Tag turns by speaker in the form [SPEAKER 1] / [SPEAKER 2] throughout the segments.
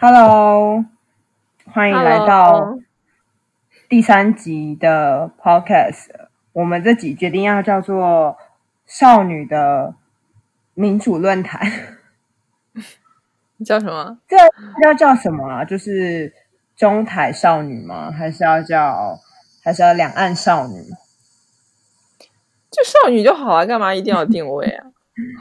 [SPEAKER 1] Hello，欢迎来到第三集的 Podcast。我们这集决定要叫做“少女的民主论坛”。
[SPEAKER 2] 叫什么？
[SPEAKER 1] 这要叫什么啊？就是中台少女吗？还是要叫？还是要两岸少女？
[SPEAKER 2] 就少女就好啊，干嘛一定要定位啊？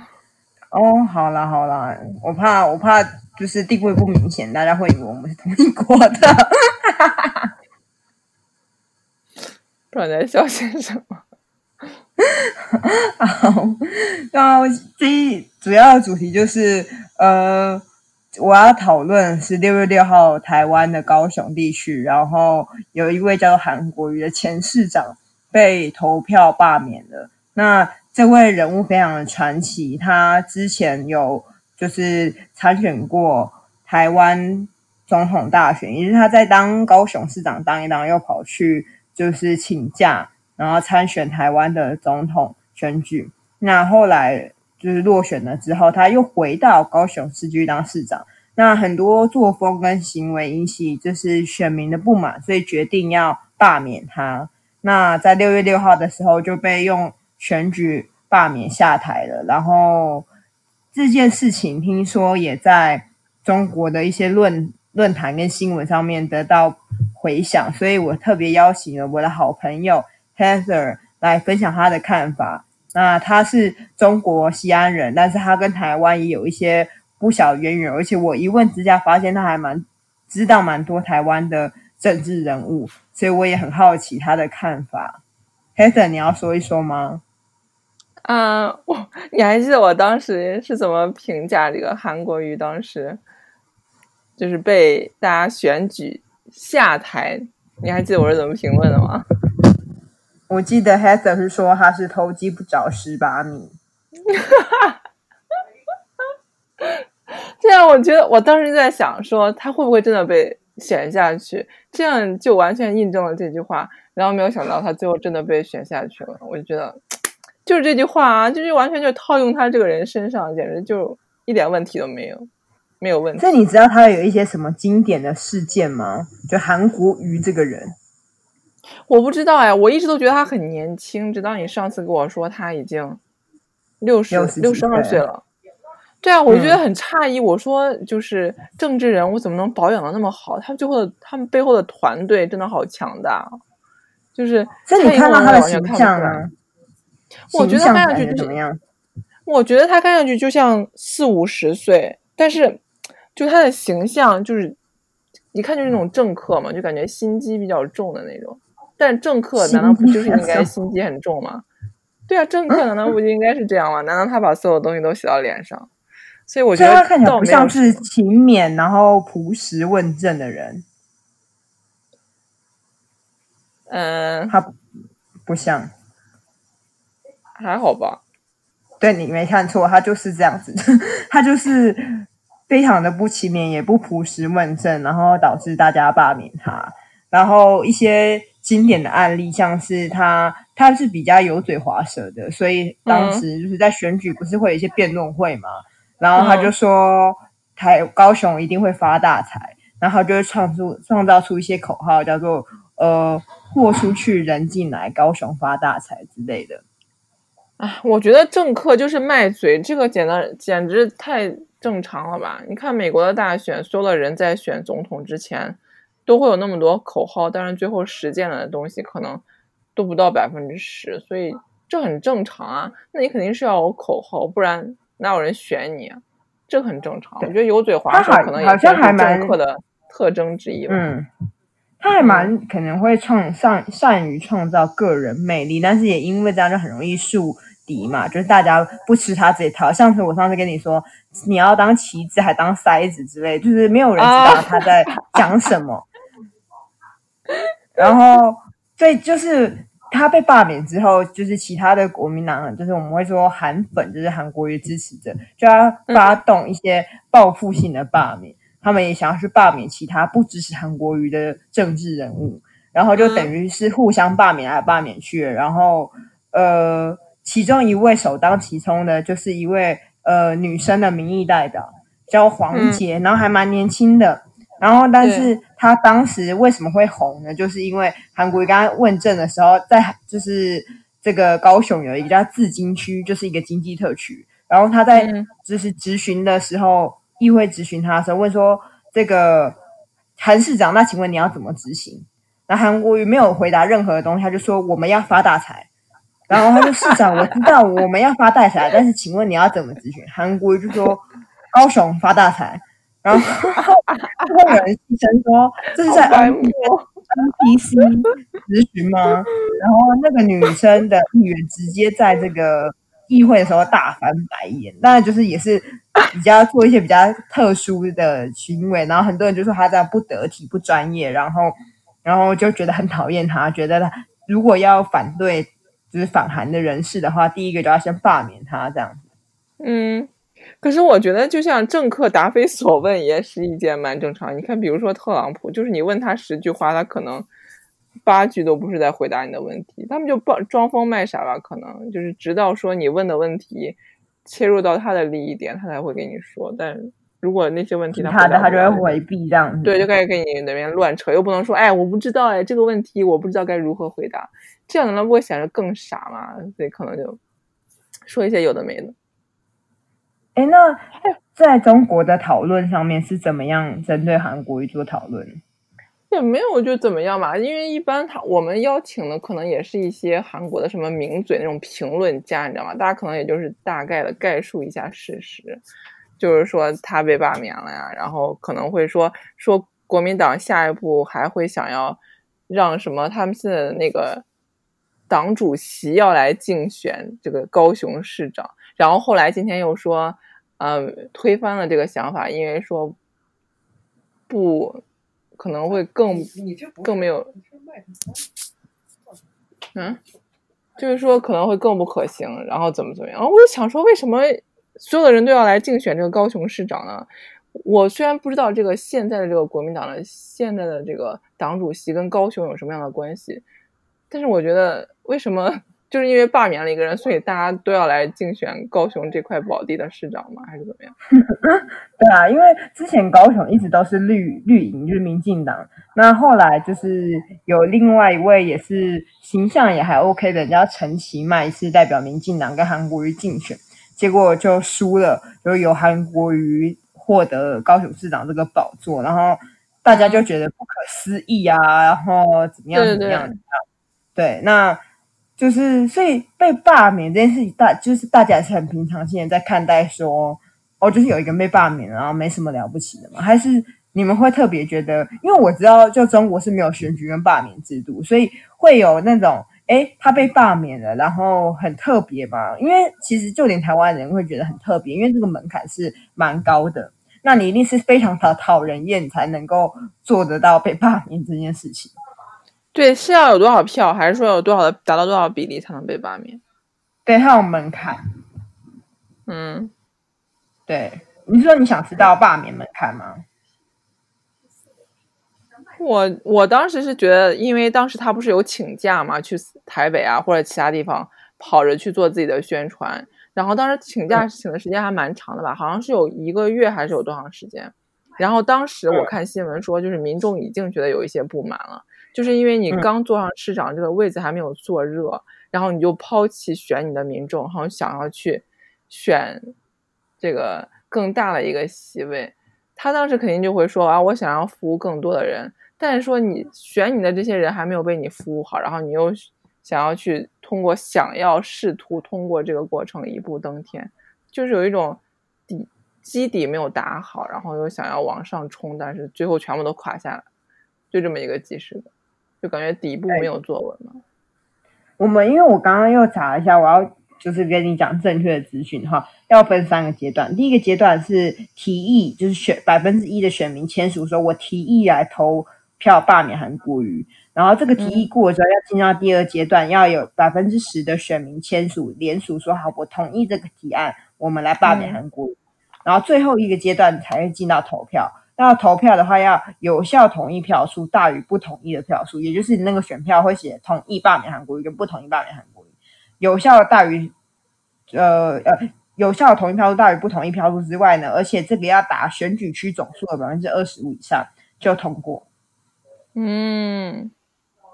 [SPEAKER 1] 哦，好啦好啦，我怕我怕。就是定位不明显，大家会以为我们是同一国的。
[SPEAKER 2] 不知道在笑些什么。
[SPEAKER 1] 好，那第一主要的主题就是，呃，我要讨论是六月六号台湾的高雄地区，然后有一位叫做韩国瑜的前市长被投票罢免了。那这位人物非常的传奇，他之前有。就是参选过台湾总统大选，也是他在当高雄市长当一当，又跑去就是请假，然后参选台湾的总统选举。那后来就是落选了之后，他又回到高雄市区当市长。那很多作风跟行为引起就是选民的不满，所以决定要罢免他。那在六月六号的时候就被用选举罢免下台了，然后。这件事情听说也在中国的一些论论坛跟新闻上面得到回响，所以我特别邀请了我的好朋友 Heather 来分享他的看法。那他是中国西安人，但是他跟台湾也有一些不小渊源，而且我一问之下发现他还蛮知道蛮多台湾的政治人物，所以我也很好奇他的看法。Heather，你要说一说吗？
[SPEAKER 2] 啊，我 你还记得我当时是怎么评价这个韩国瑜？当时就是被大家选举下台，你还记得我是怎么评论的吗？
[SPEAKER 1] 我记得 Heather 是说他是偷鸡不着蚀把米。
[SPEAKER 2] 这样我觉得我当时就在想说他会不会真的被选下去？这样就完全印证了这句话。然后没有想到他最后真的被选下去了，我就觉得。就是这句话啊，就是完全就套用他这个人身上，简直就一点问题都没有，没有问题。
[SPEAKER 1] 那你知道他有一些什么经典的事件吗？就韩国瑜这个人，
[SPEAKER 2] 我不知道哎，我一直都觉得他很年轻，直到你上次跟我说他已经六十六十二岁了。对啊，我就觉得很诧异。嗯、我说，就是政治人物怎么能保养的那么好？他们最后的他们背后的团队真的好强大，就是。
[SPEAKER 1] 那你看到他的形象啊？
[SPEAKER 2] 我觉得看上去怎么样？我觉得他看上去就像四五十岁，但是就他的形象就是一看就是那种政客嘛，就感觉心机比较重的那种。但政客难道不就是应该心机很重吗？对啊，政客难道不就应该是这样吗？难道他把所有东西都写到脸上？所以我觉得他
[SPEAKER 1] 看起来不像是勤勉然后朴实问政的人。
[SPEAKER 2] 嗯，
[SPEAKER 1] 他不像。
[SPEAKER 2] 还好吧，
[SPEAKER 1] 对，你没看错，他就是这样子，他就是非常的不勤勉，也不朴实问政，然后导致大家罢免他。然后一些经典的案例，像是他，他是比较油嘴滑舌的，所以当时就是在选举不是会有一些辩论会嘛，然后他就说台高雄一定会发大财，然后就会创出创造出一些口号，叫做呃货出去人进来，高雄发大财之类的。
[SPEAKER 2] 啊，我觉得政客就是卖嘴，这个简单简直太正常了吧？你看美国的大选，所有的人在选总统之前都会有那么多口号，但是最后实践了的东西可能都不到百分之十，所以这很正常啊。那你肯定是要有口号，不然哪有人选你啊？这很正常。我觉得油嘴滑舌可能也是政客的特征之一吧。
[SPEAKER 1] 嗯，他还蛮可能会创善善于创造个人魅力，但是也因为这样就很容易树敌嘛，就是大家不吃他这一套。上次我上次跟你说，你要当棋子还当筛子之类，就是没有人知道他在讲什么。然后，所以就是他被罢免之后，就是其他的国民党，就是我们会说韩粉，就是韩国瑜支持者，就要发动一些报复性的罢免。他们也想要去罢免其他不支持韩国瑜的政治人物，然后就等于是互相罢免来罢免去。然后，呃。其中一位首当其冲的，就是一位呃女生的民意代表，叫黄捷，嗯、然后还蛮年轻的。然后，但是他当时为什么会红呢？就是因为韩国瑜刚刚问政的时候，在就是这个高雄有一个叫自金区，就是一个经济特区。然后他在就是咨询的时候，议会质询他的时候问说：“这个韩市长，那请问你要怎么执行？”那韩国瑜没有回答任何的东西，他就说：“我们要发大财。”然后他说：“市长，我知道我们要发大财，但是请问你要怎么执行？”韩国瑜就说：“高雄发大财。”然后会有人戏称说：“这是在 NPC 质询吗？”然后那个女生的议员直接在这个。议会的时候大翻白眼，那就是也是比较做一些比较特殊的行为，然后很多人就说他这样不得体、不专业，然后然后就觉得很讨厌他，觉得他如果要反对就是反韩的人士的话，第一个就要先罢免他这样子。
[SPEAKER 2] 嗯，可是我觉得就像政客答非所问也是一件蛮正常。你看，比如说特朗普，就是你问他十句话，他可能。八句都不是在回答你的问题，他们就装装疯卖傻吧？可能就是直到说你问的问题切入到他的利益点，他才会给你说。但如果那些问题他
[SPEAKER 1] 他的他就会回避这样子，
[SPEAKER 2] 对，就开始跟你那边乱扯，又不能说哎，我不知道哎，这个问题我不知道该如何回答，这样难道不会显得更傻吗？所以可能就说一些有的没的。
[SPEAKER 1] 哎，那在中国的讨论上面是怎么样针对韩国语做讨论？
[SPEAKER 2] 也没有就怎么样吧，因为一般他我们邀请的可能也是一些韩国的什么名嘴那种评论家，你知道吗？大家可能也就是大概的概述一下事实，就是说他被罢免了呀，然后可能会说说国民党下一步还会想要让什么，他们现在的那个党主席要来竞选这个高雄市长，然后后来今天又说，呃，推翻了这个想法，因为说不。可能会更更没有，嗯，就是说可能会更不可行，然后怎么怎么样？我就想说，为什么所有的人都要来竞选这个高雄市长呢？我虽然不知道这个现在的这个国民党的现在的这个党主席跟高雄有什么样的关系，但是我觉得为什么？就是因为罢免了一个人，所以大家都要来竞选高雄这块宝地的市长吗？还是怎么样？
[SPEAKER 1] 对啊，因为之前高雄一直都是绿绿营，就是民进党。那后来就是有另外一位也是形象也还 OK 的，叫陈其迈，是代表民进党跟韩国瑜竞选，结果就输了，就由韩国瑜获得高雄市长这个宝座，然后大家就觉得不可思议啊，然后怎么样怎么样？对，对，对，对，那。就是，所以被罢免这件事情，大就是大家是很平常心的在看待说，哦，就是有一个被罢免，然后没什么了不起的嘛？还是你们会特别觉得？因为我知道，就中国是没有选举跟罢免制度，所以会有那种，诶，他被罢免了，然后很特别嘛？因为其实就连台湾人会觉得很特别，因为这个门槛是蛮高的，那你一定是非常讨讨人厌，才能够做得到被罢免这件事情。
[SPEAKER 2] 对，是要有多少票，还是说有多少的达到多少比例才能被罢免？
[SPEAKER 1] 对，它有门槛。
[SPEAKER 2] 嗯，
[SPEAKER 1] 对，你说你想知道罢免门槛吗？
[SPEAKER 2] 我我当时是觉得，因为当时他不是有请假嘛，去台北啊或者其他地方跑着去做自己的宣传，然后当时请假请的时间还蛮长的吧，好像是有一个月还是有多长时间？然后当时我看新闻说，就是民众已经觉得有一些不满了。就是因为你刚坐上市长这个位子还没有坐热，嗯、然后你就抛弃选你的民众，然后想要去选这个更大的一个席位，他当时肯定就会说啊，我想要服务更多的人。但是说你选你的这些人还没有被你服务好，然后你又想要去通过想要试图通过这个过程一步登天，就是有一种底基底没有打好，然后又想要往上冲，但是最后全部都垮下来，就这么一个即视的。就感觉底部没有坐稳嘛。
[SPEAKER 1] 我们因为我刚刚又查了一下，我要就是跟你讲正确的资讯哈，要分三个阶段。第一个阶段是提议，就是选百分之一的选民签署说，我提议来投票罢免韩国瑜。然后这个提议过了之后，要进到第二阶段，要有百分之十的选民签署联署说，好，我同意这个提案，我们来罢免韩国瑜。然后最后一个阶段才会进到投票。要投票的话，要有效同意票数大于不同意的票数，也就是你那个选票会写同意罢免韩国瑜跟不同意罢免韩国瑜，有效大于呃呃有效同意票数大于不同意票数之外呢，而且这个要达选举区总数的百分之二十五以上，就通过。
[SPEAKER 2] 嗯，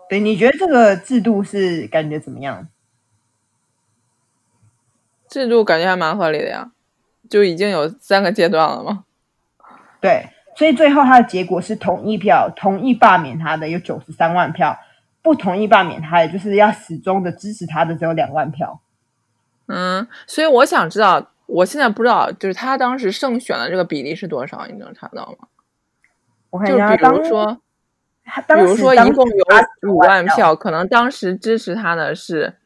[SPEAKER 1] 对，你觉得这个制度是感觉怎么样？
[SPEAKER 2] 制度感觉还蛮合理的呀，就已经有三个阶段了吗？
[SPEAKER 1] 对，所以最后他的结果是同意票，同意罢免他的有九十三万票，不同意罢免他的就是要始终的支持他的只有两万票。
[SPEAKER 2] 嗯，所以我想知道，我现在不知道，就是他当时胜选的这个比例是多少？你能查到吗？
[SPEAKER 1] 我看一下，
[SPEAKER 2] 就比如说，比如说一共有五万票，可能当时支持他的是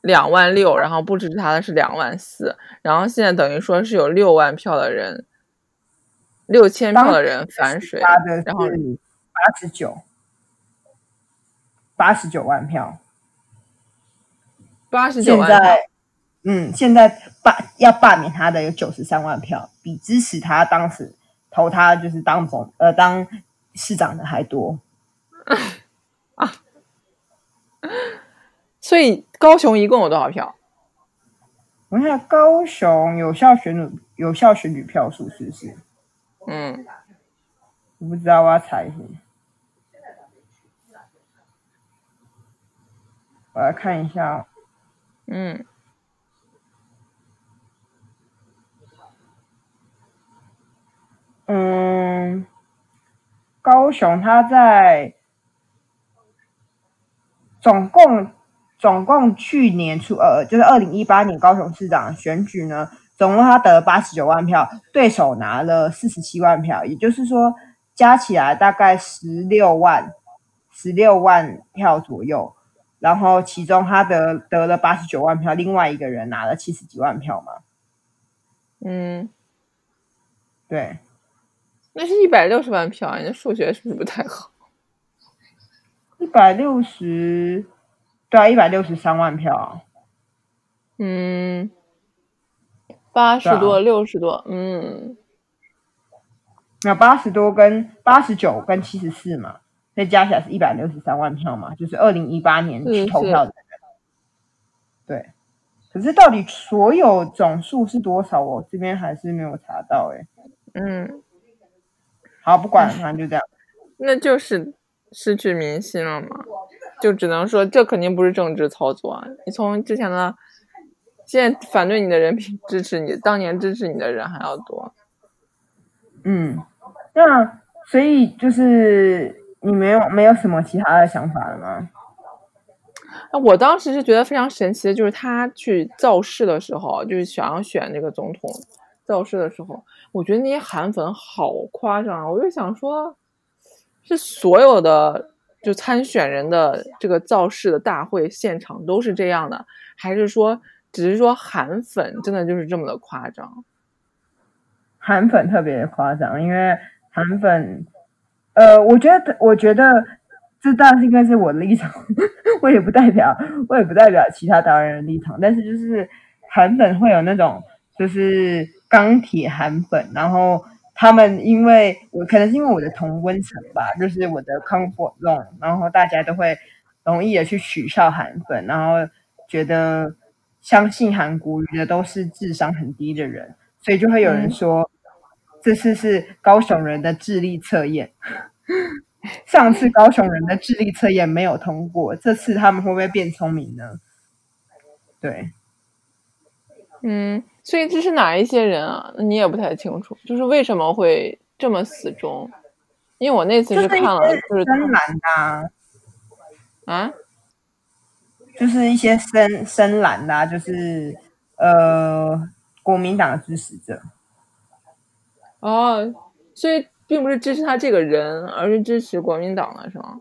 [SPEAKER 2] 两万六，然后不支持他的是两万四，然后现在等于说是有六万票的人，六千票的人反水，然后
[SPEAKER 1] 八十九，八十九万票，
[SPEAKER 2] 八十九万票。
[SPEAKER 1] 嗯，现在罢要罢免他的有九十三万票，比支持他当时投他就是当总呃当市长的还多
[SPEAKER 2] 啊。所以高雄一共有多少票？
[SPEAKER 1] 我看高雄有效选举有效选举票数是不是？
[SPEAKER 2] 嗯，
[SPEAKER 1] 我不知道，我要查一下。我来看一下。
[SPEAKER 2] 嗯。
[SPEAKER 1] 嗯，高雄他在总共总共去年初呃，就是二零一八年高雄市长选举呢，总共他得了八十九万票，对手拿了四十七万票，也就是说加起来大概十六万十六万票左右。然后其中他得得了八十九万票，另外一个人拿了七十几万票嘛。
[SPEAKER 2] 嗯，
[SPEAKER 1] 对。
[SPEAKER 2] 那是一百六十万票，啊你的数学是不是不太好？
[SPEAKER 1] 一百六十，对啊，一百六十三万票。
[SPEAKER 2] 嗯，八十多，六十多，嗯，
[SPEAKER 1] 那八十多跟八十九跟七十四嘛，再加起来是一百六十三万票嘛，就是二零一八年去投票的人。对，可是到底所有总数是多少？我这边还是没有查到哎。
[SPEAKER 2] 嗯。
[SPEAKER 1] 好，不管，反正就这样。
[SPEAKER 2] 那就是失去民心了嘛，就只能说这肯定不是政治操作啊！你从之前的，现在反对你的人比支持你当年支持你的人还要多。
[SPEAKER 1] 嗯，那所以就是你没有没有什么其他的想法了吗？
[SPEAKER 2] 那我当时是觉得非常神奇的，就是他去造势的时候，就是想要选这个总统。造势的时候，我觉得那些韩粉好夸张啊！我就想说，是所有的就参选人的这个造势的大会现场都是这样的，还是说只是说韩粉真的就是这么的夸张？
[SPEAKER 1] 韩粉特别夸张，因为韩粉，呃，我觉得，我觉得这当然是应该是我的立场，我也不代表，我也不代表其他导演的立场，但是就是韩粉会有那种就是。钢铁韩粉，然后他们因为我可能是因为我的同温层吧，就是我的 comfort zone，然后大家都会容易的去取笑韩粉，然后觉得相信韩国瑜的都是智商很低的人，所以就会有人说、嗯、这次是高雄人的智力测验，上次高雄人的智力测验没有通过，这次他们会不会变聪明呢？对，
[SPEAKER 2] 嗯。所以这是哪一些人啊？你也不太清楚，就是为什么会这么死忠？因为我那次是看了，就是深
[SPEAKER 1] 蓝的啊，
[SPEAKER 2] 啊，
[SPEAKER 1] 就是一些深深蓝的啊，就是呃国民党的支持者。
[SPEAKER 2] 哦，所以并不是支持他这个人，而是支持国民党了是吗？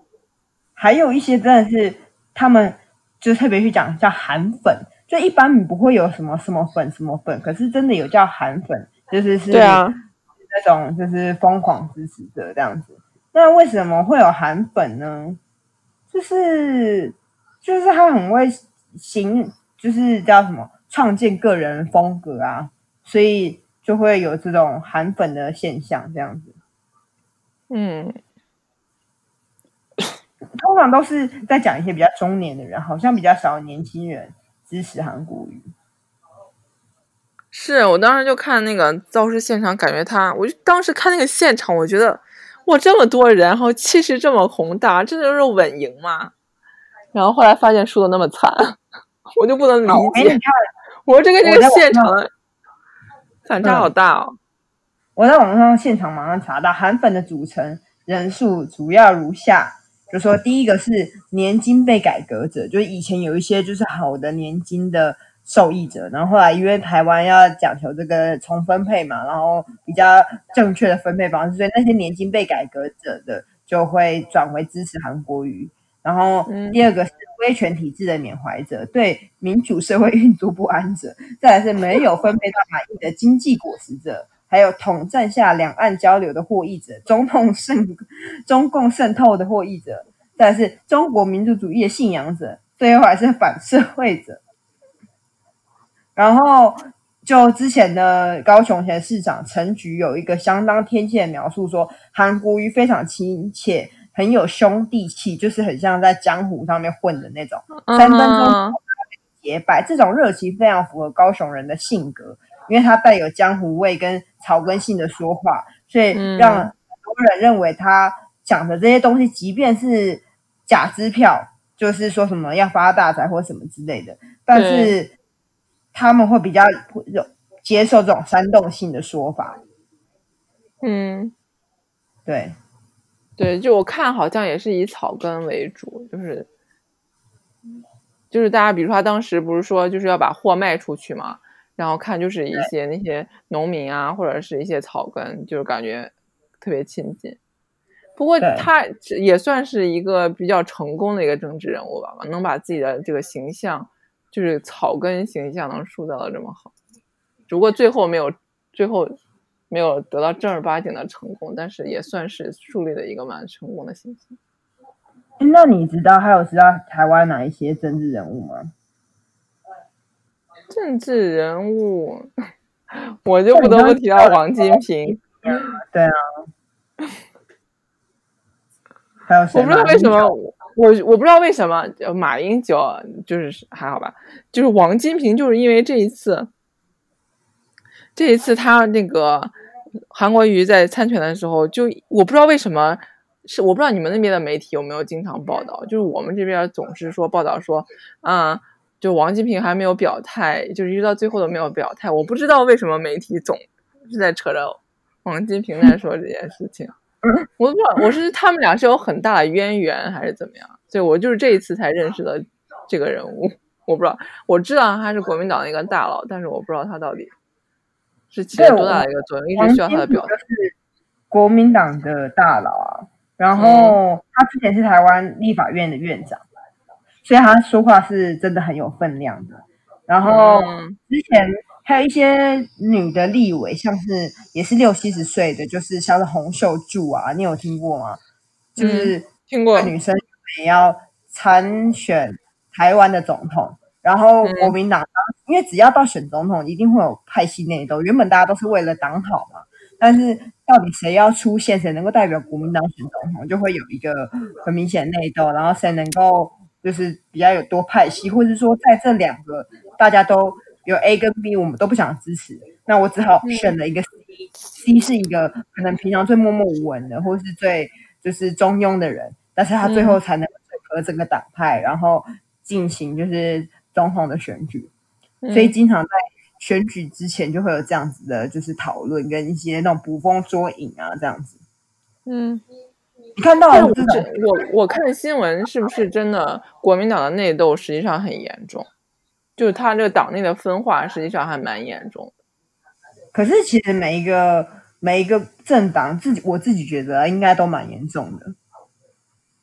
[SPEAKER 1] 还有一些真的是他们就特别去讲叫韩粉。就一般你不会有什么什么粉什么粉，可是真的有叫韩粉，就是是那种就是疯狂支持者这样子。那为什么会有韩粉呢？就是就是他很会行，就是叫什么创建个人风格啊，所以就会有这种韩粉的现象这样子。
[SPEAKER 2] 嗯，
[SPEAKER 1] 通常都是在讲一些比较中年的人，好像比较少年轻人。支持韩国语，
[SPEAKER 2] 是我当时就看那个造势现场，感觉他，我就当时看那个现场，我觉得哇，这么多人，然后气势这么宏大，这就是稳赢吗？然后后来发现输的那么惨，我就不能理解。我说这个这个现场的反差好大哦。
[SPEAKER 1] 我在网上现场马上查到韩粉的组成人数主要如下，就说第一个是年金被改革者，就是以前有一些就是好的年金的受益者，然后后来因为台湾要讲求这个重分配嘛，然后比较正确的分配方式，所以那些年金被改革者的就会转为支持韩国瑜。然后第二个是威权体制的缅怀者，对民主社会运作不安者，再来是没有分配到满意的经济果实者。还有统战下两岸交流的获益者，中共渗 中共渗透的获益者，再来是中国民族主义的信仰者，最后还是反社会者。然后就之前的高雄前市长陈菊有一个相当贴切的描述说，说韩国瑜非常亲切，很有兄弟气，就是很像在江湖上面混的那种，三分钟结拜，这种热情非常符合高雄人的性格。因为他带有江湖味跟草根性的说话，所以让很多人认为他讲的这些东西，即便是假支票，就是说什么要发大财或什么之类的，但是他们会比较有接受这种煽动性的说法。
[SPEAKER 2] 嗯，
[SPEAKER 1] 对，
[SPEAKER 2] 对，就我看好像也是以草根为主，就是就是大家比如说他当时不是说就是要把货卖出去嘛？然后看就是一些那些农民啊，或者是一些草根，就是感觉特别亲近。不过他也算是一个比较成功的一个政治人物吧，能把自己的这个形象，就是草根形象能塑造的这么好。只不过最后没有，最后没有得到正儿八经的成功，但是也算是树立了一个蛮成功的形象。
[SPEAKER 1] 那你知道还有知道台湾哪一些政治人物吗？
[SPEAKER 2] 政治人物，我就不得不提到王金平。
[SPEAKER 1] 对啊，还有谁？
[SPEAKER 2] 我不知道为什么，我我不知道为什么马英九就是还好吧，就是王金平，就是因为这一次，这一次他那个韩国瑜在参选的时候，就我不知道为什么是我不知道你们那边的媒体有没有经常报道，就是我们这边总是说报道说啊。就王金平还没有表态，就是一直到最后都没有表态。我不知道为什么媒体总是在扯着王金平在说这件事情。我不知道，我是他们俩是有很大的渊源还是怎么样？所以我就是这一次才认识的这个人物。我不知道，我知道他是国民党的一个大佬，但是我不知道他到底是起了多大的一个作用，一直需要他的表态。
[SPEAKER 1] 是国民党的大佬啊，然后他之前是台湾立法院的院长。所以他说话是真的很有分量的。然后之前还有一些女的立委，像是也是六七十岁的，就是像是洪秀柱啊，你有听过吗？就是听过女生也要参选台湾的总统，然后国民党因为只要到选总统，一定会有派系内斗。原本大家都是为了党好嘛，但是到底谁要出现，谁能够代表国民党选总统，就会有一个很明显内斗，然后谁能够。就是比较有多派系，或者是说在这两个大家都有 A 跟 B，我们都不想支持，那我只好选了一个 C，C、嗯、是一个可能平常最默默无闻的，或是最就是中庸的人，但是他最后才能整合整个党派，嗯、然后进行就是总统的选举，嗯、所以经常在选举之前就会有这样子的，就是讨论跟一些那种捕风捉影啊这样子，
[SPEAKER 2] 嗯。
[SPEAKER 1] 你看到了，
[SPEAKER 2] 我我看新闻是不是真的？国民党的内斗实际上很严重，就是他这个党内的分化实际上还蛮严重的。
[SPEAKER 1] 可是其实每一个每一个政党自己，我自己觉得应该都蛮严重的。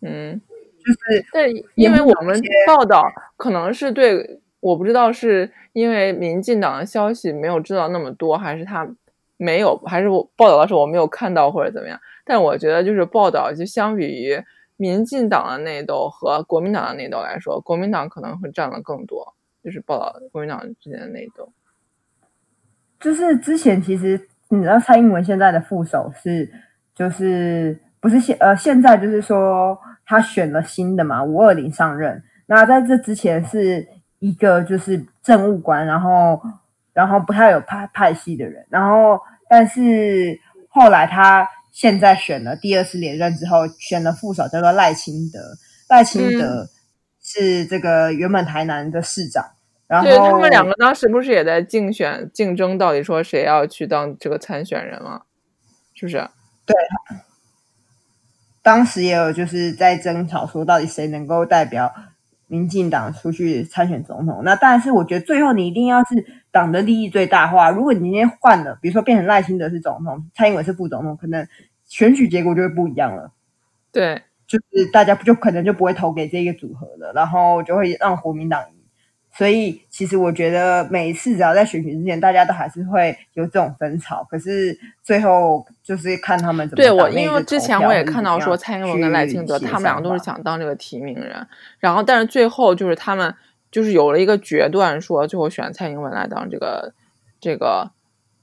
[SPEAKER 2] 嗯，
[SPEAKER 1] 就是
[SPEAKER 2] 对，因为我们报道可能是对，我不知道是因为民进党的消息没有知道那么多，还是他没有，还是我报道的时候我没有看到或者怎么样。但我觉得，就是报道，就相比于民进党的内斗和国民党的内斗来说，国民党可能会占了更多，就是报道国民党之间的内斗。
[SPEAKER 1] 就是之前其实你知道，蔡英文现在的副手是，就是不是现呃现在就是说他选了新的嘛，五二零上任。那在这之前是一个就是政务官，然后然后不太有派派系的人，然后但是后来他。现在选了第二次连任之后，选了副手叫做赖清德。赖清德是这个原本台南的市长，嗯、然后
[SPEAKER 2] 对他们两个当时不是也在竞选竞争，到底说谁要去当这个参选人吗？是不是？
[SPEAKER 1] 对，当时也有就是在争吵，说到底谁能够代表民进党出去参选总统。那但是我觉得最后你一定要是党的利益最大化。如果你今天换了，比如说变成赖清德是总统，蔡英文是副总统，可能选举结果就会不一样了。
[SPEAKER 2] 对。
[SPEAKER 1] 就是大家不就可能就不会投给这个组合了，然后就会让国民党赢。所以其实我觉得每一次只要在选举之前，大家都还是会有这种争吵。可是最后就是看他们怎么。
[SPEAKER 2] 对，我因为之前我也看到说蔡英文跟赖清德他们两个都是想当这个提名人，然后但是最后就是他们就是有了一个决断，说最后选蔡英文来当这个这个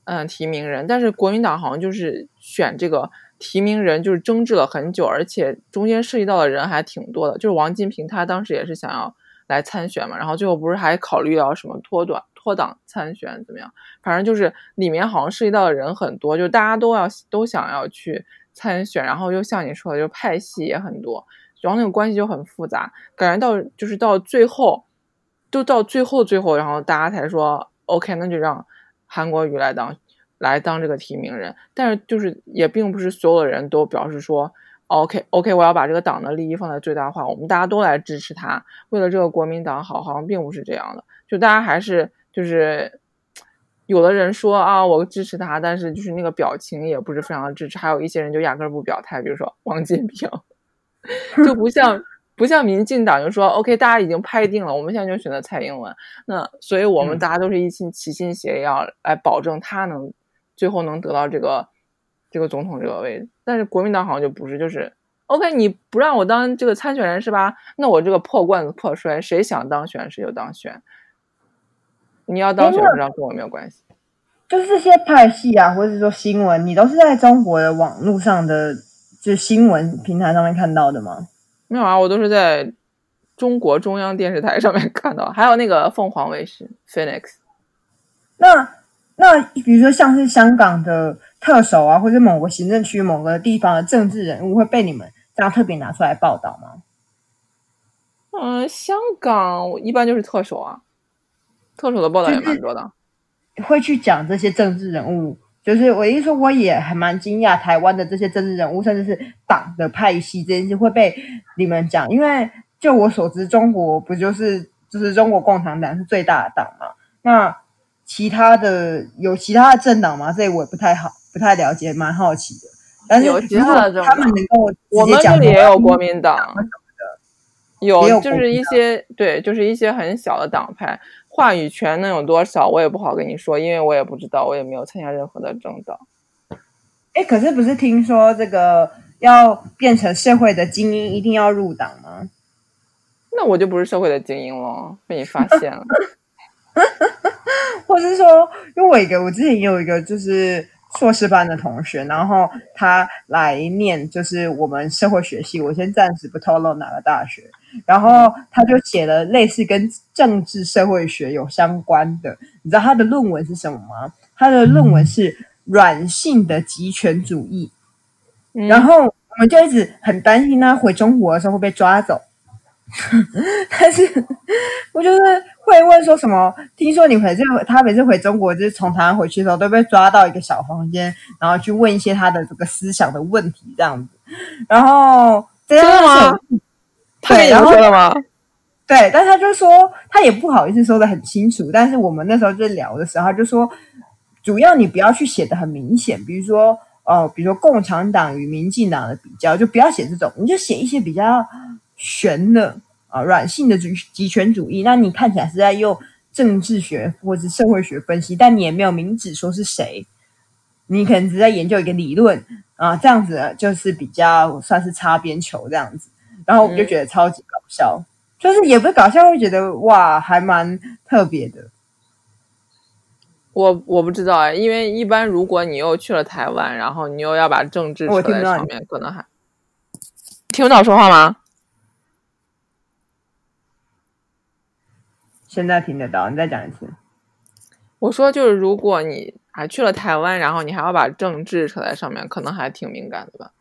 [SPEAKER 2] 嗯提名人，但是国民党好像就是选这个。提名人就是争执了很久，而且中间涉及到的人还挺多的。就是王金平，他当时也是想要来参选嘛，然后最后不是还考虑到什么脱短脱党参选怎么样？反正就是里面好像涉及到的人很多，就大家都要都想要去参选，然后又像你说的，就派系也很多，然后那个关系就很复杂。感觉到就是到最后，都到最后最后，然后大家才说 OK，那就让韩国瑜来当。来当这个提名人，但是就是也并不是所有的人都表示说，OK OK，我要把这个党的利益放在最大化，我们大家都来支持他，为了这个国民党好，好像并不是这样的，就大家还是就是有的人说啊，我支持他，但是就是那个表情也不是非常的支持，还有一些人就压根儿不表态，比如说王金平，就不像 不像民进党就说 OK，大家已经拍定了，我们现在就选择蔡英文，那所以我们大家都是一心齐心协力要来保证他能。最后能得到这个这个总统这个位置，但是国民党好像就不是，就是 OK，你不让我当这个参选人是吧？那我这个破罐子破摔，谁想当选谁就当选。你要当选不当跟我没有关系。
[SPEAKER 1] 就是这些派系啊，或者是说新闻，你都是在中国的网络上的就新闻平台上面看到的吗？
[SPEAKER 2] 没有啊，我都是在中国中央电视台上面看到，还有那个凤凰卫视 Phoenix。
[SPEAKER 1] 那。那比如说像是香港的特首啊，或者某个行政区某个地方的政治人物会被你们这样特别拿出来报道吗？
[SPEAKER 2] 嗯，香港一般就是特首啊，特首的报道也蛮多的。
[SPEAKER 1] 会去讲这些政治人物，就是我一说，我也还蛮惊讶，台湾的这些政治人物，甚至是党的派系这件事会被你们讲，因为就我所知，中国不就是就是中国共产党是最大的党嘛？那其他的有其他的政党吗？这我也不太好，不太了解，蛮好奇的。但是
[SPEAKER 2] 有其他们能够
[SPEAKER 1] 我
[SPEAKER 2] 们这里也有国民党有就是一些对，就是一些很小的党派，话语权能有多少，我也不好跟你说，因为我也不知道，我也没有参加任何的政党。
[SPEAKER 1] 哎，可是不是听说这个要变成社会的精英，一定要入党吗？
[SPEAKER 2] 那我就不是社会的精英了，被你发现了。
[SPEAKER 1] 或是说，因为我一个我之前也有一个就是硕士班的同学，然后他来念就是我们社会学系，我先暂时不透露哪个大学，然后他就写了类似跟政治社会学有相关的，你知道他的论文是什么吗？他的论文是软性的极权主义，嗯、然后我们就一直很担心他回中国的时候会被抓走。但是，我就是会问说什么？听说你每次他每次回中国，就是从台湾回去的时候，都被抓到一个小房间，然后去问一些他的这个思想的问题，这样子。然后
[SPEAKER 2] 真的吗？他跟你说了吗？
[SPEAKER 1] 对，但他就说他也不好意思说的很清楚。但是我们那时候在聊的时候，他就说，主要你不要去写的很明显，比如说哦，比如说共产党与民进党的比较，就不要写这种，你就写一些比较。玄的啊，软性的极极权主义，那你看起来是在用政治学或者社会学分析，但你也没有明指说是谁，你可能只是在研究一个理论啊，这样子就是比较算是擦边球这样子，然后我们就觉得超级搞笑，嗯、就是也不是搞笑，会觉得哇，还蛮特别的。
[SPEAKER 2] 我我不知道哎，因为一般如果你又去了台湾，然后你又要把政治扯在上面，可能还听不到我说话吗？
[SPEAKER 1] 现在听得到，你再讲一次。
[SPEAKER 2] 我说就是，如果你还去了台湾，然后你还要把政治扯在上面，可能还挺敏感的吧？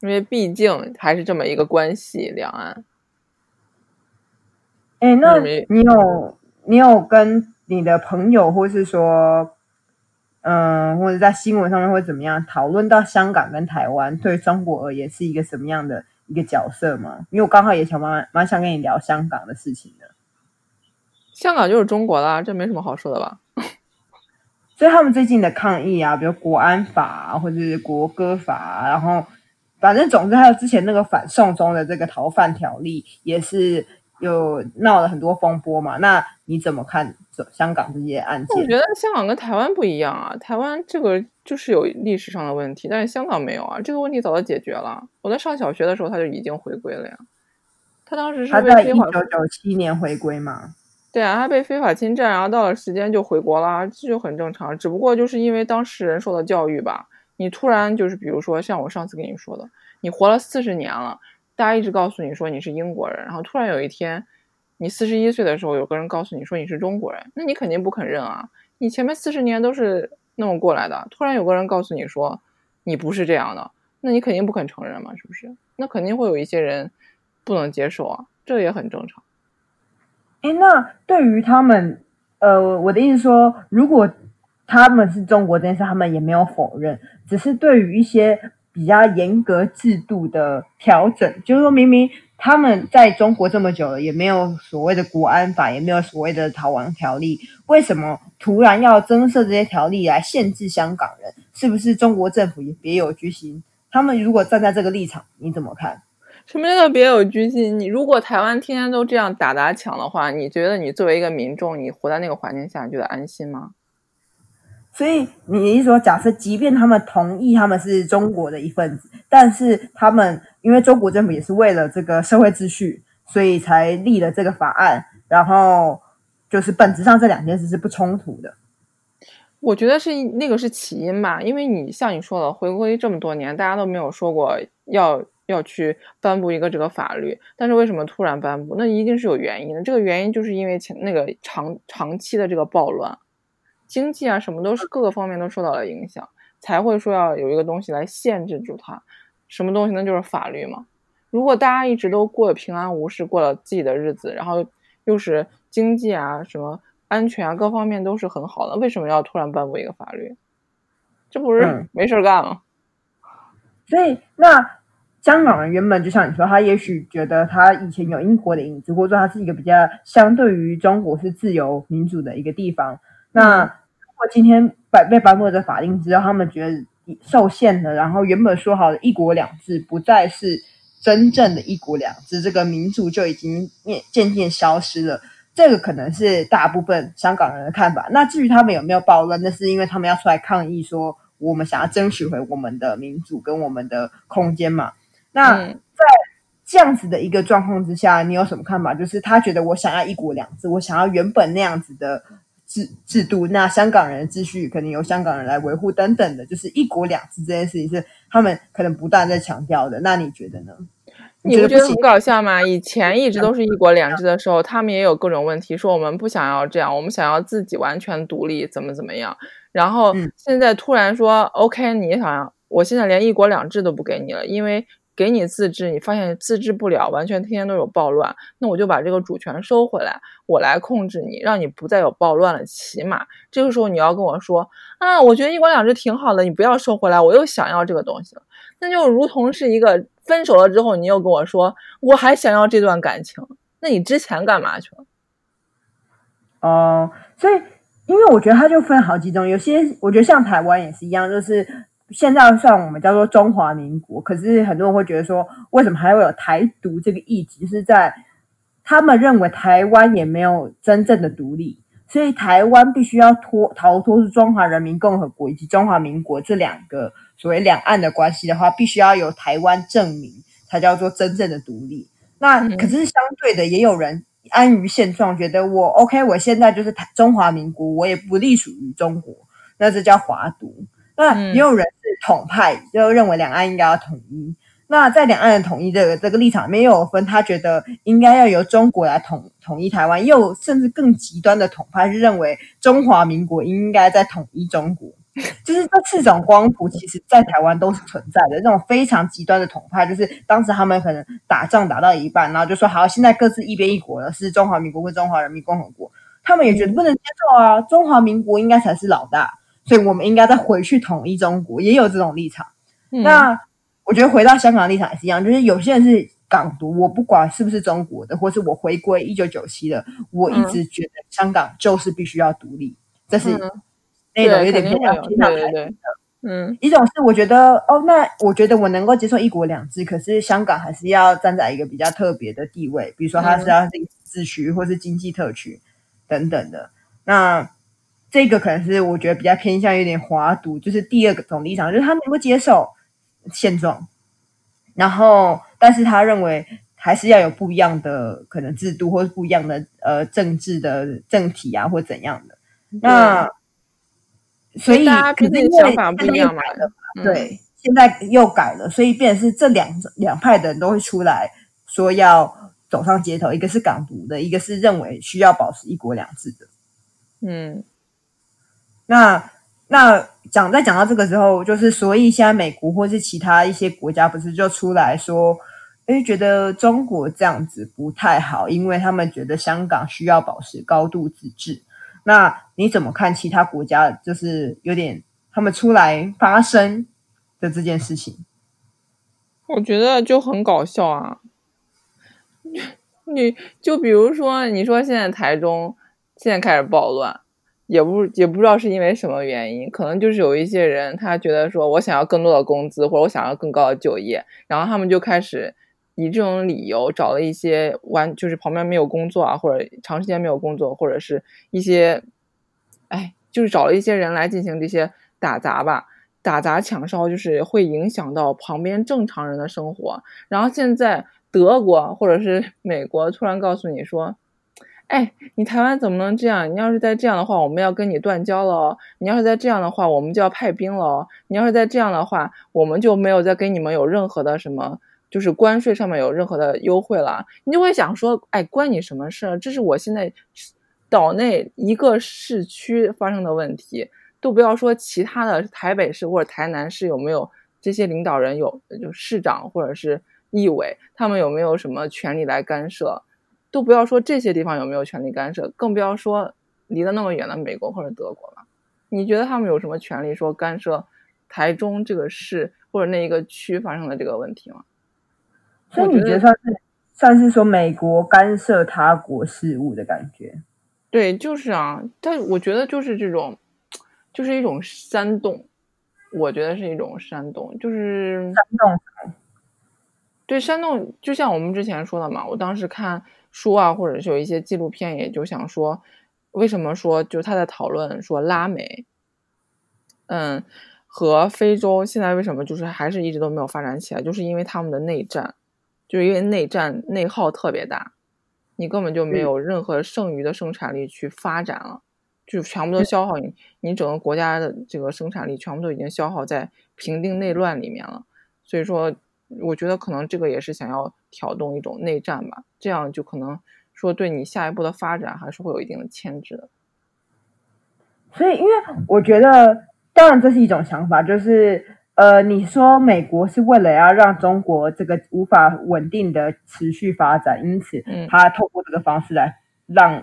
[SPEAKER 2] 因为毕竟还是这么一个关系，两岸。
[SPEAKER 1] 哎，那你有你有跟你的朋友，或是说，嗯，或者在新闻上面会怎么样讨论到香港跟台湾对中国而言是一个什么样的一个角色吗？因为我刚好也想蛮蛮想跟你聊香港的事情的。
[SPEAKER 2] 香港就是中国啦，这没什么好说的吧？
[SPEAKER 1] 所以他们最近的抗议啊，比如国安法啊，或者是国歌法啊，然后反正总之还有之前那个反送中的这个逃犯条例，也是有闹了很多风波嘛。那你怎么看香港这些案件？
[SPEAKER 2] 我觉得香港跟台湾不一样啊，台湾这个就是有历史上的问题，但是香港没有啊，这个问题早就解决了。我在上小学的时候他就已经回归了呀，他当时是
[SPEAKER 1] 他在一九九七年回归嘛。
[SPEAKER 2] 对啊，他被非法侵占，然后到了时间就回国了，这就很正常。只不过就是因为当事人受到教育吧，你突然就是比如说像我上次跟你说的，你活了四十年了，大家一直告诉你说你是英国人，然后突然有一天，你四十一岁的时候，有个人告诉你说你是中国人，那你肯定不肯认啊。你前面四十年都是那么过来的，突然有个人告诉你说你不是这样的，那你肯定不肯承认嘛，是不是？那肯定会有一些人不能接受啊，这也很正常。
[SPEAKER 1] 哎，那对于他们，呃，我的意思说，如果他们是中国这件事，他们也没有否认，只是对于一些比较严格制度的调整，就是说明明他们在中国这么久了，也没有所谓的国安法，也没有所谓的逃亡条例，为什么突然要增设这些条例来限制香港人？是不是中国政府也别有居心？他们如果站在这个立场，你怎么看？
[SPEAKER 2] 什么叫做别有居心？你如果台湾天天都这样打砸抢的话，你觉得你作为一个民众，你活在那个环境下，你觉得安心吗？
[SPEAKER 1] 所以你的意思说，假设即便他们同意他们是中国的一份子，但是他们因为中国政府也是为了这个社会秩序，所以才立了这个法案，然后就是本质上这两件事是不冲突的。
[SPEAKER 2] 我觉得是那个是起因吧，因为你像你说的，回归这么多年，大家都没有说过要。要去颁布一个这个法律，但是为什么突然颁布？那一定是有原因的。这个原因就是因为前那个长长期的这个暴乱，经济啊什么都是各个方面都受到了影响，才会说要有一个东西来限制住它。什么东西呢？就是法律嘛。如果大家一直都过得平安无事，过了自己的日子，然后又是经济啊什么安全啊各方面都是很好的，为什么要突然颁布一个法律？这不是没事干吗？
[SPEAKER 1] 嗯。所以那。香港人原本就像你说，他也许觉得他以前有英国的影子，或者说他是一个比较相对于中国是自由民主的一个地方。那如果今天被被颁布这法令之后，他们觉得受限了，然后原本说好的一国两制不再是真正的一国两制，这个民主就已经渐渐消失了。这个可能是大部分香港人的看法。那至于他们有没有暴乱，那是因为他们要出来抗议，说我们想要争取回我们的民主跟我们的空间嘛。那在这样子的一个状况之下，你有什么看法？就是他觉得我想要一国两制，我想要原本那样子的制制度，那香港人的秩序可能由香港人来维护等等的，就是一国两制这件事情是他们可能不断在强调的。那你觉得呢？
[SPEAKER 2] 你不觉得很搞笑吗？以前一直都是一国两制的时候，他们也有各种问题，说我们不想要这样，我们想要自己完全独立，怎么怎么样。然后现在突然说，嗯，OK，你想要，我现在连一国两制都不给你了，因为。给你自治，你发现自治不了，完全天天都有暴乱，那我就把这个主权收回来，我来控制你，让你不再有暴乱了。起码这个时候你要跟我说啊，我觉得一国两制挺好的，你不要收回来，我又想要这个东西了。那就如同是一个分手了之后，你又跟我说我还想要这段感情，那你之前干嘛去了？
[SPEAKER 1] 哦、所以因为我觉得它就分好几种，有些我觉得像台湾也是一样，就是。现在算我们叫做中华民国，可是很多人会觉得说，为什么还会有台独这个议题？是在他们认为台湾也没有真正的独立，所以台湾必须要脱逃脱出中华人民共和国以及中华民国这两个所谓两岸的关系的话，必须要由台湾证明才叫做真正的独立。那可是相对的，也有人安于现状，觉得我 OK，我现在就是台中华民国，我也不隶属于中国，那这叫华独。那也有人是统派，就认为两岸应该要统一。那在两岸的统一这个这个立场里面，又有分，他觉得应该要由中国来统统一台湾，又甚至更极端的统派是认为中华民国应该在统一中国。就是这四种光谱，其实在台湾都是存在的。这种非常极端的统派，就是当时他们可能打仗打到一半，然后就说好，现在各自一边一国了，是中华民国跟中华人民共和国。他们也觉得不能接受啊，中华民国应该才是老大，所以我们应该再回去统一中国，也有这种立场。嗯、那我觉得回到香港的立场也是一样，就是有些人是港独，我不管是不是中国的，或是我回归一九九七的，我一直觉得香港就是必须要独立，这是。嗯那种有点偏向偏向台独的，嗯，一种是我觉得哦，那我觉得我能够接受一国两制，可是香港还是要站在一个比较特别的地位，比如说它是要自治区或是经济特区等等的。那这个可能是我觉得比较偏向有点华独，就是第二个种立场，就是他能够接受现状，然后但是他认为还是要有不一样的可能制度或是不一样的呃政治的政体啊或怎样的那。所以，
[SPEAKER 2] 大家毕竟想法不一样嘛。
[SPEAKER 1] 对，现在又改了，所以变成是这两两派的人都会出来说要走上街头，一个是港独的，一个是认为需要保持一国两制的。
[SPEAKER 2] 嗯，
[SPEAKER 1] 那那讲在讲到这个时候，就是所以现在美国或是其他一些国家不是就出来说，诶，觉得中国这样子不太好，因为他们觉得香港需要保持高度自治。那你怎么看其他国家？就是有点他们出来发声的这件事情，
[SPEAKER 2] 我觉得就很搞笑啊！你就比如说，你说现在台中现在开始暴乱，也不也不知道是因为什么原因，可能就是有一些人他觉得说我想要更多的工资，或者我想要更高的就业，然后他们就开始。以这种理由找了一些完，就是旁边没有工作啊，或者长时间没有工作，或者是一些，哎，就是找了一些人来进行这些打砸吧，打砸抢烧，就是会影响到旁边正常人的生活。然后现在德国或者是美国突然告诉你说，哎，你台湾怎么能这样？你要是再这样的话，我们要跟你断交了哦。你要是再这样的话，我们就要派兵了哦。你要是再这样的话，我们就没有再给你们有任何的什么。就是关税上面有任何的优惠了，你就会想说，哎，关你什么事？这是我现在岛内一个市区发生的问题，都不要说其他的台北市或者台南市有没有这些领导人有，就市长或者是议委，他们有没有什么权利来干涉？都不要说这些地方有没有权利干涉，更不要说离得那么远的美国或者德国了。你觉得他们有什么权利说干涉台中这个市或者那一个区发生的这个问题吗？
[SPEAKER 1] 所以你觉得算是算是说美国干涉他国事务的感觉？
[SPEAKER 2] 对，就是啊，但我觉得就是这种，就是一种煽动，我觉得是一种煽动，就是
[SPEAKER 1] 煽动。
[SPEAKER 2] 对，煽动，就像我们之前说的嘛，我当时看书啊，或者是有一些纪录片，也就想说，为什么说就是他在讨论说拉美，嗯，和非洲现在为什么就是还是一直都没有发展起来，就是因为他们的内战。就是因为内战内耗特别大，你根本就没有任何剩余的生产力去发展了，就全部都消耗你，你整个国家的这个生产力全部都已经消耗在平定内乱里面了。所以说，我觉得可能这个也是想要挑动一种内战吧，这样就可能说对你下一步的发展还是会有一定的牵制的。
[SPEAKER 1] 所以，因为我觉得，当然这是一种想法，就是。呃，你说美国是为了要让中国这个无法稳定的持续发展，因此，他透过这个方式来让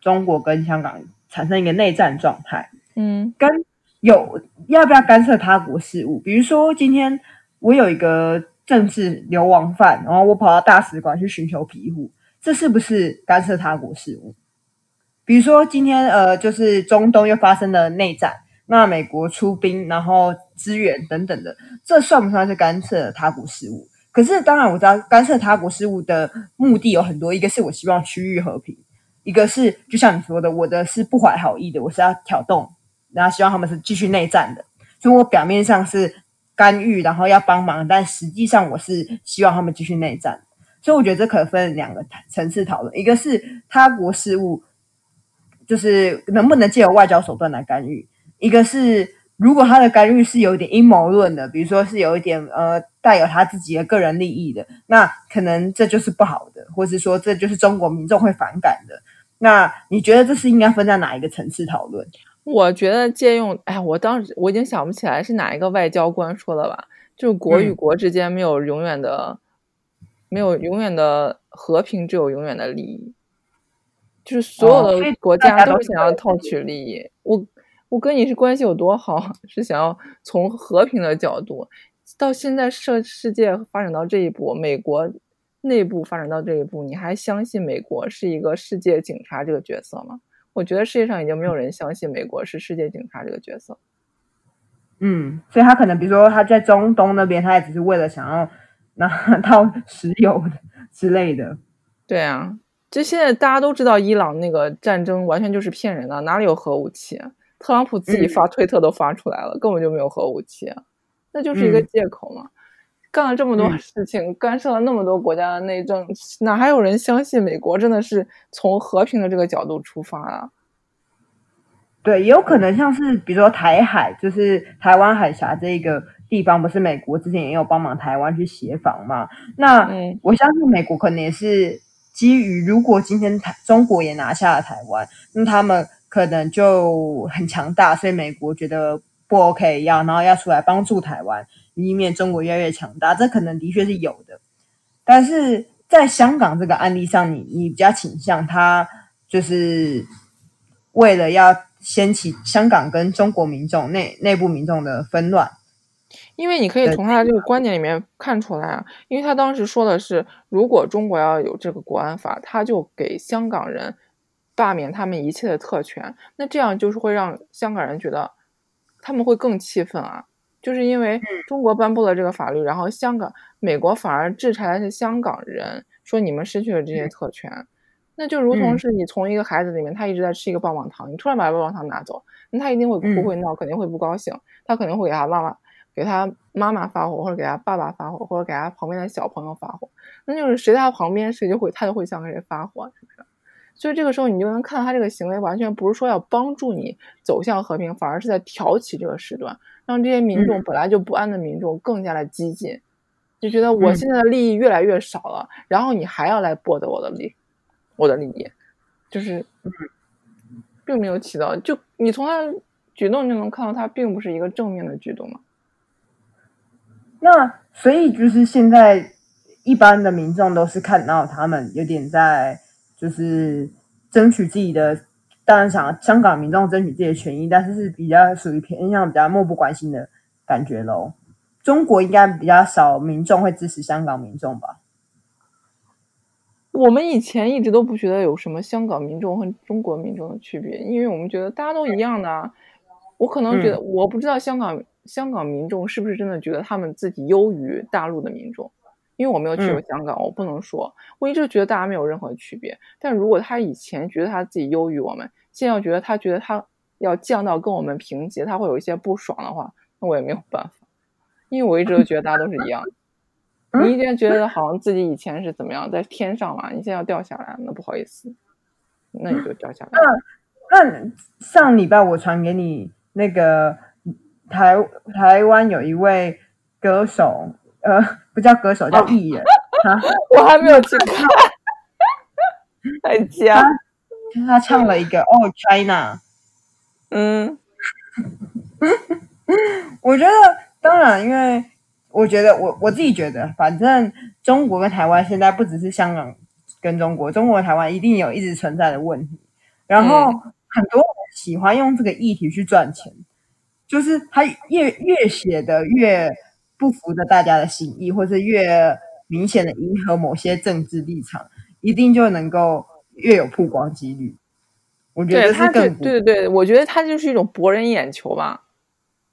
[SPEAKER 1] 中国跟香港产生一个内战状态。
[SPEAKER 2] 嗯，
[SPEAKER 1] 跟有要不要干涉他国事务？比如说，今天我有一个政治流亡犯，然后我跑到大使馆去寻求庇护，这是不是干涉他国事务？比如说，今天呃，就是中东又发生了内战。那美国出兵，然后支援等等的，这算不算是干涉他国事务？可是当然我知道，干涉他国事务的目的有很多，一个是我希望区域和平，一个是就像你说的，我的是不怀好意的，我是要挑动，然后希望他们是继续内战的，所以我表面上是干预，然后要帮忙，但实际上我是希望他们继续内战。所以我觉得这可分两个层次讨论，一个是他国事务，就是能不能借由外交手段来干预。一个是，如果他的干预是有一点阴谋论的，比如说是有一点呃带有他自己的个人利益的，那可能这就是不好的，或是说这就是中国民众会反感的。那你觉得这是应该分在哪一个层次讨论？
[SPEAKER 2] 我觉得借用，哎，我当时我已经想不起来是哪一个外交官说的吧，就是国与国之间没有永远的，嗯、没有永远的和平，只有永远的利益。就是所有的国家都想要套取利益。哦、我我跟你是关系有多好，是想要从和平的角度。到现在世世界发展到这一步，美国内部发展到这一步，你还相信美国是一个世界警察这个角色吗？我觉得世界上已经没有人相信美国是世界警察这个角色。
[SPEAKER 1] 嗯，所以他可能比如说他在中东那边，他也只是为了想要拿 到石油之类的。
[SPEAKER 2] 对啊。就现在大家都知道，伊朗那个战争完全就是骗人的，哪里有核武器？特朗普自己发推特都发出来了，嗯、根本就没有核武器，那就是一个借口嘛。嗯、干了这么多事情，嗯、干涉了那么多国家的内政，哪还有人相信美国真的是从和平的这个角度出发啊？
[SPEAKER 1] 对，也有可能像是比如说台海，就是台湾海峡这个地方，不是美国之前也有帮忙台湾去协防嘛？那、嗯、我相信美国可能也是。基于如果今天台中国也拿下了台湾，那他们可能就很强大，所以美国觉得不 OK，要然后要出来帮助台湾，以免中国越来越强大，这可能的确是有的。但是在香港这个案例上，你你比较倾向他就是为了要掀起香港跟中国民众内内部民众的纷乱。
[SPEAKER 2] 因为你可以从他的这个观点里面看出来啊，因为他当时说的是，如果中国要有这个国安法，他就给香港人罢免他们一切的特权，那这样就是会让香港人觉得他们会更气愤啊，就是因为中国颁布了这个法律，然后香港美国反而制裁的是香港人，说你们失去了这些特权，那就如同是你从一个孩子里面，他一直在吃一个棒棒糖，你突然把棒棒糖拿走，那他一定会哭会闹，肯定会不高兴，他肯定会给他妈妈。给他妈妈发火，或者给他爸爸发火，或者给他旁边的小朋友发火，那就是谁在他旁边，谁就会他就会向谁发火，是不是？所以这个时候你就能看到他这个行为完全不是说要帮助你走向和平，反而是在挑起这个事端，让这些民众本来就不安的民众更加的激进，就觉得我现在的利益越来越少了，然后你还要来剥夺我的利，我的利益，就是并没有起到，就你从他举动就能看到他并不是一个正面的举动嘛。
[SPEAKER 1] 那所以就是现在一般的民众都是看到他们有点在就是争取自己的，当然想香港民众争取自己的权益，但是是比较属于偏向比较漠不关心的感觉喽。中国应该比较少民众会支持香港民众吧？
[SPEAKER 2] 我们以前一直都不觉得有什么香港民众和中国民众的区别，因为我们觉得大家都一样的啊。我可能觉得我不知道香港。香港民众是不是真的觉得他们自己优于大陆的民众？因为我没有去过香港，嗯、我不能说。我一直觉得大家没有任何区别。但如果他以前觉得他自己优于我们，现在要觉得他觉得他要降到跟我们平级，他会有一些不爽的话，那我也没有办法。因为我一直都觉得大家都是一样。你一直觉得好像自己以前是怎么样，在天上嘛，你现在要掉下来，那不好意思，那你就掉下来。
[SPEAKER 1] 那那上礼拜我传给你那个。台台湾有一位歌手，呃，不叫歌手，叫艺人。
[SPEAKER 2] 啊，啊我还没有去看。在家。
[SPEAKER 1] 他唱了一个《Oh China》。
[SPEAKER 2] 嗯。
[SPEAKER 1] 我觉得，当然，因为我觉得，我我自己觉得，反正中国跟台湾现在不只是香港跟中国，中国台湾一定有一直存在的问题。然后很多人喜欢用这个议题去赚钱。就是他越越写的越不符着大家的心意，或是越明显的迎合某些政治立场，一定就能够越有曝光几率。我觉得他更
[SPEAKER 2] 对对对，我觉得他就是一种博人眼球吧。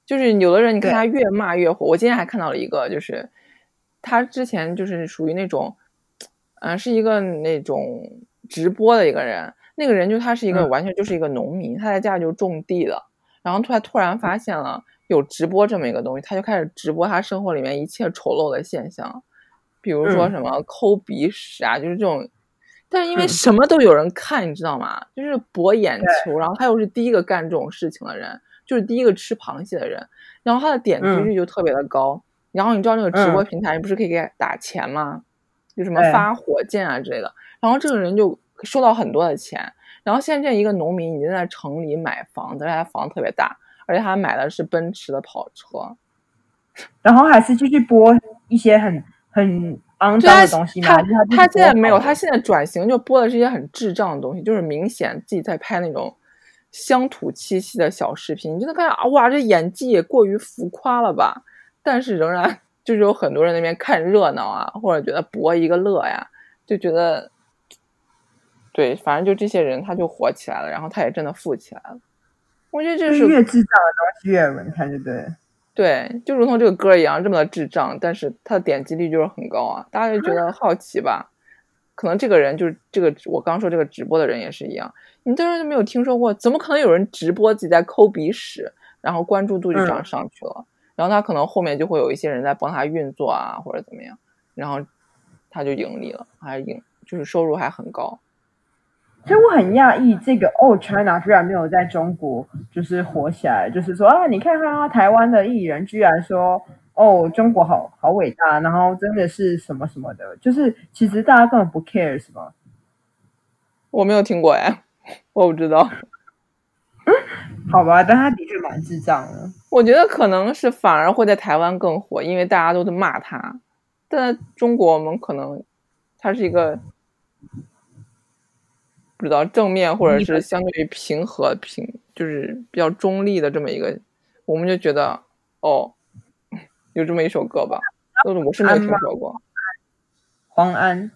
[SPEAKER 2] 就是有的人你看他越骂越火。我今天还看到了一个，就是他之前就是属于那种，嗯、呃，是一个那种直播的一个人。那个人就他是一个完全就是一个农民，嗯、他在家里就种地的。然后突然突然发现了有直播这么一个东西，他就开始直播他生活里面一切丑陋的现象，比如说什么抠鼻屎啊，就是这种。但是因为什么都有人看，你知道吗？就是博眼球。然后他又是第一个干这种事情的人，就是第一个吃螃蟹的人。然后他的点击率就特别的高。然后你知道那个直播平台，你不是可以给他打钱吗？就什么发火箭啊之类的。然后这个人就收到很多的钱。然后现在这一个农民已经在城里买房子，而且他房子特别大，而且他买的是奔驰的跑车，
[SPEAKER 1] 然后还是继续播一些很很肮脏的东西吗？
[SPEAKER 2] 他他，他现在没有，他现在转型就播的是一些很智障的东西，就是明显自己在拍那种乡土气息的小视频，你就能看啊，哇，这演技也过于浮夸了吧？但是仍然就是有很多人那边看热闹啊，或者觉得博一个乐呀，就觉得。对，反正就这些人，他就火起来了，然后他也真的富起来了。我觉得这是
[SPEAKER 1] 越智障的东西越有人看，对不对？
[SPEAKER 2] 对，就如同这个歌一样，这么的智障，但是它的点击率就是很高啊，大家就觉得好奇吧。可能这个人就是这个，我刚说这个直播的人也是一样，你当然就没有听说过，怎么可能有人直播自己在抠鼻屎，然后关注度就这样上去了，嗯、然后他可能后面就会有一些人在帮他运作啊，或者怎么样，然后他就盈利了，还是盈，就是收入还很高。
[SPEAKER 1] 其实我很讶异，这个哦，China 居然没有在中国就是火起来，就是说啊，你看看啊，台湾的艺人居然说哦，中国好好伟大，然后真的是什么什么的，就是其实大家根本不 care 是吗？
[SPEAKER 2] 我没有听过哎，我不知道。
[SPEAKER 1] 嗯，好吧，但他的确蛮智障的。
[SPEAKER 2] 我觉得可能是反而会在台湾更火，因为大家都在骂他。但在中国，我们可能他是一个。不知道正面或者是相对于平和平，就是比较中立的这么一个，我们就觉得哦，有这么一首歌吧，但是我是没有听说过。
[SPEAKER 1] 黄安，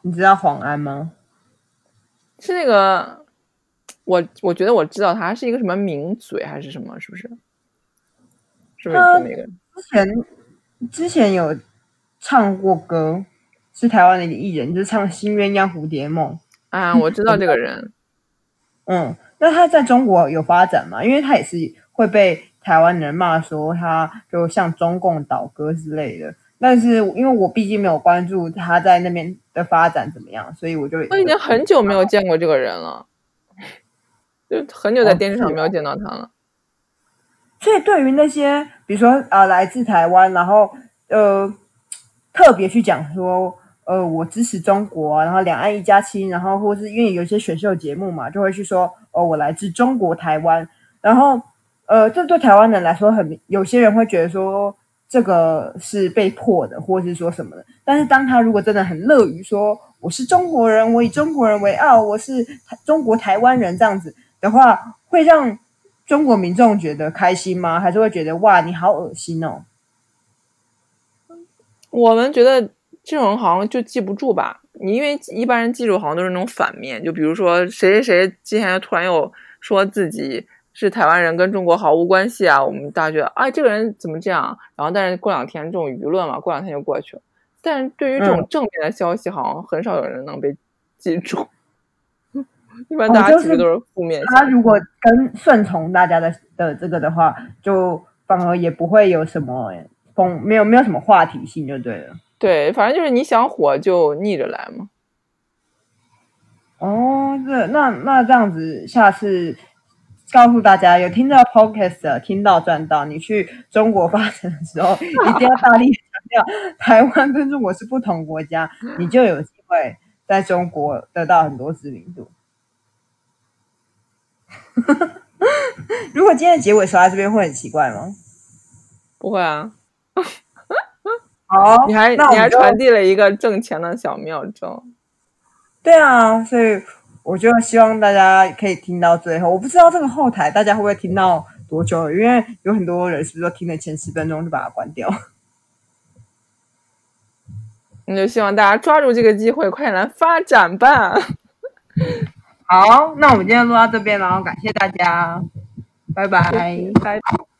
[SPEAKER 1] 你知道黄安吗？
[SPEAKER 2] 是那个，我我觉得我知道他是一个什么名嘴还是什么，是不是？是不是那个？
[SPEAKER 1] 之前之前有唱过歌。是台湾的一个艺人，就是唱《新鸳鸯蝴蝶梦》
[SPEAKER 2] 啊，我知道这个人。
[SPEAKER 1] 嗯，那他在中国有发展吗？因为他也是会被台湾人骂说他就像中共倒戈之类的。但是因为我毕竟没有关注他在那边的发展怎么样，所以我就
[SPEAKER 2] 我已经很久没有见过这个人了，就很久在电视上没有见到他了。
[SPEAKER 1] 所以对于那些比如说啊、呃，来自台湾，然后呃特别去讲说。呃，我支持中国，然后两岸一家亲，然后或是因为有些选秀节目嘛，就会去说，哦，我来自中国台湾，然后呃，这对台湾人来说很，有些人会觉得说这个是被迫的，或是说什么的。但是当他如果真的很乐于说我是中国人，我以中国人为傲，我是中国台湾人这样子的话，会让中国民众觉得开心吗？还是会觉得哇，你好恶心哦？
[SPEAKER 2] 我们觉得。这种好像就记不住吧？你因为一般人记住好像都是那种反面，就比如说谁谁谁之前突然又说自己是台湾人，跟中国毫无关系啊，我们大家觉得哎，这个人怎么这样？然后但是过两天这种舆论嘛，过两天就过去了。但是对于这种正面的消息，好像很少有人能被记住。一般大家其实都是负面、哦就是。他
[SPEAKER 1] 如果跟顺从大家的的这个的话，就反而也不会有什么风，没有没有什么话题性，就对了。
[SPEAKER 2] 对，反正就是你想火就逆着来嘛。
[SPEAKER 1] 哦，这那那这样子，下次告诉大家，有听到 Podcast，听到赚到，你去中国发展的时候，一定要大力强调台湾跟中国是不同国家，你就有机会在中国得到很多知名度。如果今天的结尾说在这边会很奇怪吗？
[SPEAKER 2] 不会啊。
[SPEAKER 1] 好，
[SPEAKER 2] 你还你还传递了一个挣钱的小妙招。
[SPEAKER 1] 对啊，所以我就希望大家可以听到最后。我不知道这个后台大家会不会听到多久，因为有很多人是不是都听了前十分钟就把它关掉？
[SPEAKER 2] 那就希望大家抓住这个机会，快点来发展吧。
[SPEAKER 1] 好，那我们今天录到这边，然后感谢大家，拜拜，
[SPEAKER 2] 拜拜。